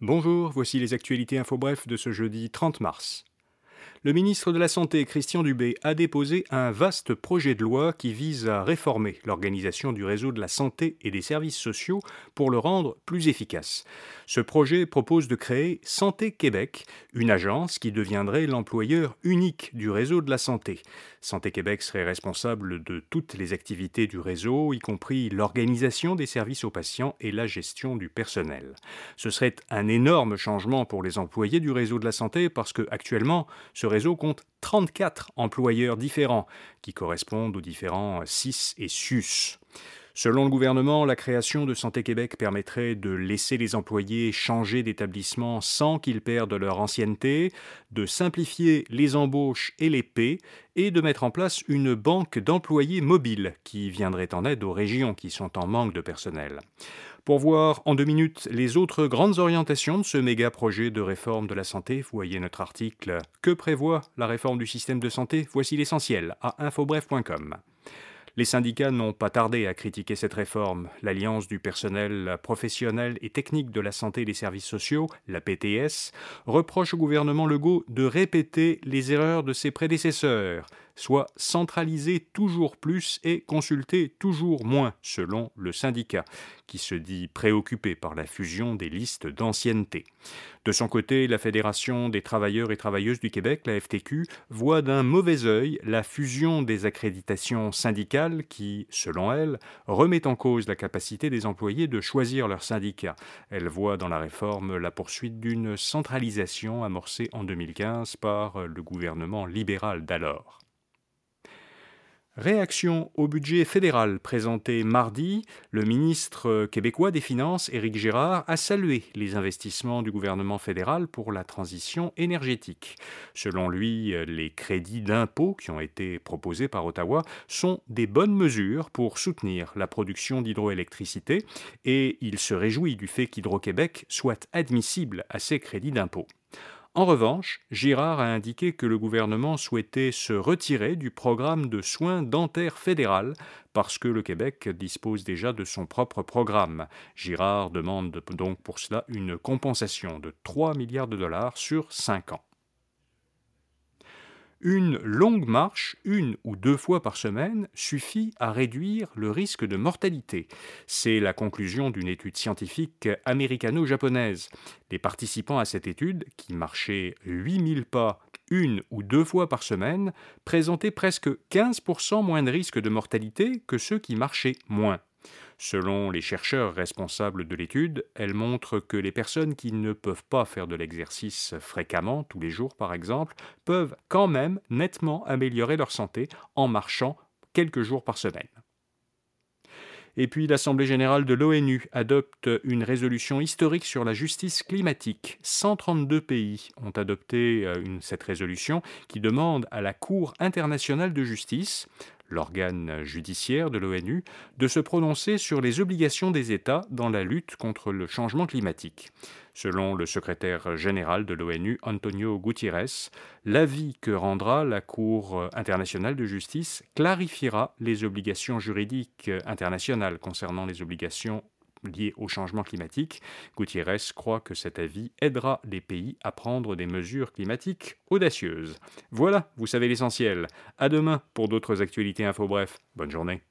Bonjour, voici les actualités info bref de ce jeudi 30 mars. Le ministre de la Santé, Christian Dubé, a déposé un vaste projet de loi qui vise à réformer l'organisation du réseau de la santé et des services sociaux pour le rendre plus efficace. Ce projet propose de créer Santé Québec, une agence qui deviendrait l'employeur unique du réseau de la santé. Santé Québec serait responsable de toutes les activités du réseau, y compris l'organisation des services aux patients et la gestion du personnel. Ce serait un énorme changement pour les employés du réseau de la santé parce que actuellement, ce réseau compte 34 employeurs différents qui correspondent aux différents CIS et SUS. Selon le gouvernement, la création de Santé Québec permettrait de laisser les employés changer d'établissement sans qu'ils perdent leur ancienneté, de simplifier les embauches et les paies et de mettre en place une banque d'employés mobiles qui viendrait en aide aux régions qui sont en manque de personnel. Pour voir en deux minutes les autres grandes orientations de ce méga projet de réforme de la santé, voyez notre article Que prévoit la réforme du système de santé? Voici l'essentiel à infobref.com. Les syndicats n'ont pas tardé à critiquer cette réforme. L'Alliance du personnel professionnel et technique de la santé et des services sociaux, la PTS, reproche au gouvernement Legault de répéter les erreurs de ses prédécesseurs soit centraliser toujours plus et consulter toujours moins, selon le syndicat, qui se dit préoccupé par la fusion des listes d'ancienneté. De son côté, la Fédération des travailleurs et travailleuses du Québec, la FTQ, voit d'un mauvais œil la fusion des accréditations syndicales qui, selon elle, remet en cause la capacité des employés de choisir leur syndicat. Elle voit dans la réforme la poursuite d'une centralisation amorcée en 2015 par le gouvernement libéral d'alors. Réaction au budget fédéral présenté mardi, le ministre québécois des Finances, Éric Girard, a salué les investissements du gouvernement fédéral pour la transition énergétique. Selon lui, les crédits d'impôt qui ont été proposés par Ottawa sont des bonnes mesures pour soutenir la production d'hydroélectricité et il se réjouit du fait qu'Hydro-Québec soit admissible à ces crédits d'impôt. En revanche, Girard a indiqué que le gouvernement souhaitait se retirer du programme de soins dentaires fédéral parce que le Québec dispose déjà de son propre programme. Girard demande donc pour cela une compensation de 3 milliards de dollars sur 5 ans. Une longue marche, une ou deux fois par semaine, suffit à réduire le risque de mortalité. C'est la conclusion d'une étude scientifique américano-japonaise. Les participants à cette étude, qui marchaient 8000 pas une ou deux fois par semaine, présentaient presque 15% moins de risque de mortalité que ceux qui marchaient moins. Selon les chercheurs responsables de l'étude, elle montre que les personnes qui ne peuvent pas faire de l'exercice fréquemment, tous les jours par exemple, peuvent quand même nettement améliorer leur santé en marchant quelques jours par semaine. Et puis l'Assemblée générale de l'ONU adopte une résolution historique sur la justice climatique. 132 pays ont adopté euh, cette résolution qui demande à la Cour internationale de justice l'organe judiciaire de l'ONU, de se prononcer sur les obligations des États dans la lutte contre le changement climatique. Selon le secrétaire général de l'ONU, Antonio Gutiérrez, l'avis que rendra la Cour internationale de justice clarifiera les obligations juridiques internationales concernant les obligations liées au changement climatique. Gutiérrez croit que cet avis aidera les pays à prendre des mesures climatiques audacieuses. Voilà, vous savez l'essentiel. À demain pour d'autres actualités info bref. Bonne journée.